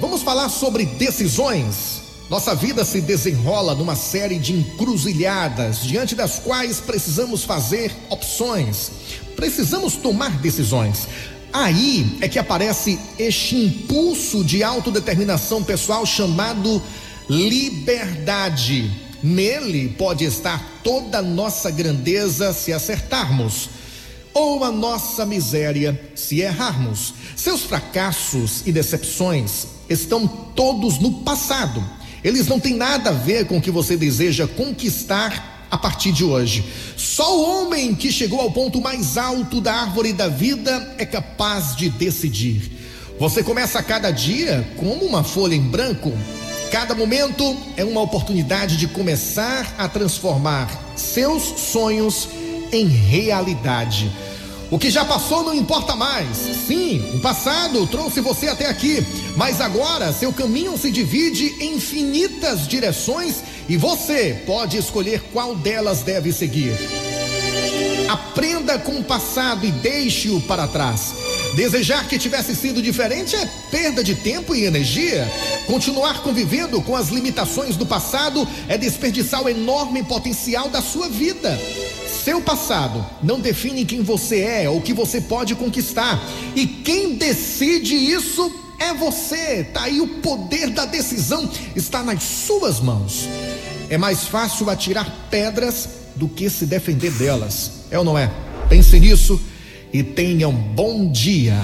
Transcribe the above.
vamos falar sobre decisões. Nossa vida se desenrola numa série de encruzilhadas diante das quais precisamos fazer opções, precisamos tomar decisões. Aí é que aparece este impulso de autodeterminação pessoal chamado liberdade. Nele pode estar toda a nossa grandeza se acertarmos, ou a nossa miséria se errarmos. Seus fracassos e decepções estão todos no passado eles não têm nada a ver com o que você deseja conquistar a partir de hoje. Só o homem que chegou ao ponto mais alto da árvore da vida é capaz de decidir. Você começa cada dia como uma folha em branco. Cada momento é uma oportunidade de começar a transformar seus sonhos em realidade. O que já passou não importa mais. Sim, o passado trouxe você até aqui, mas agora seu caminho se divide em infinitas direções e você pode escolher qual delas deve seguir. Aprenda com o passado e deixe-o para trás. Desejar que tivesse sido diferente é perda de tempo e energia. Continuar convivendo com as limitações do passado é desperdiçar o enorme potencial da sua vida. Seu passado não define quem você é ou o que você pode conquistar. E quem decide isso é você. Tá aí o poder da decisão está nas suas mãos. É mais fácil atirar pedras do que se defender delas. É ou não é? Pense nisso e tenha um bom dia.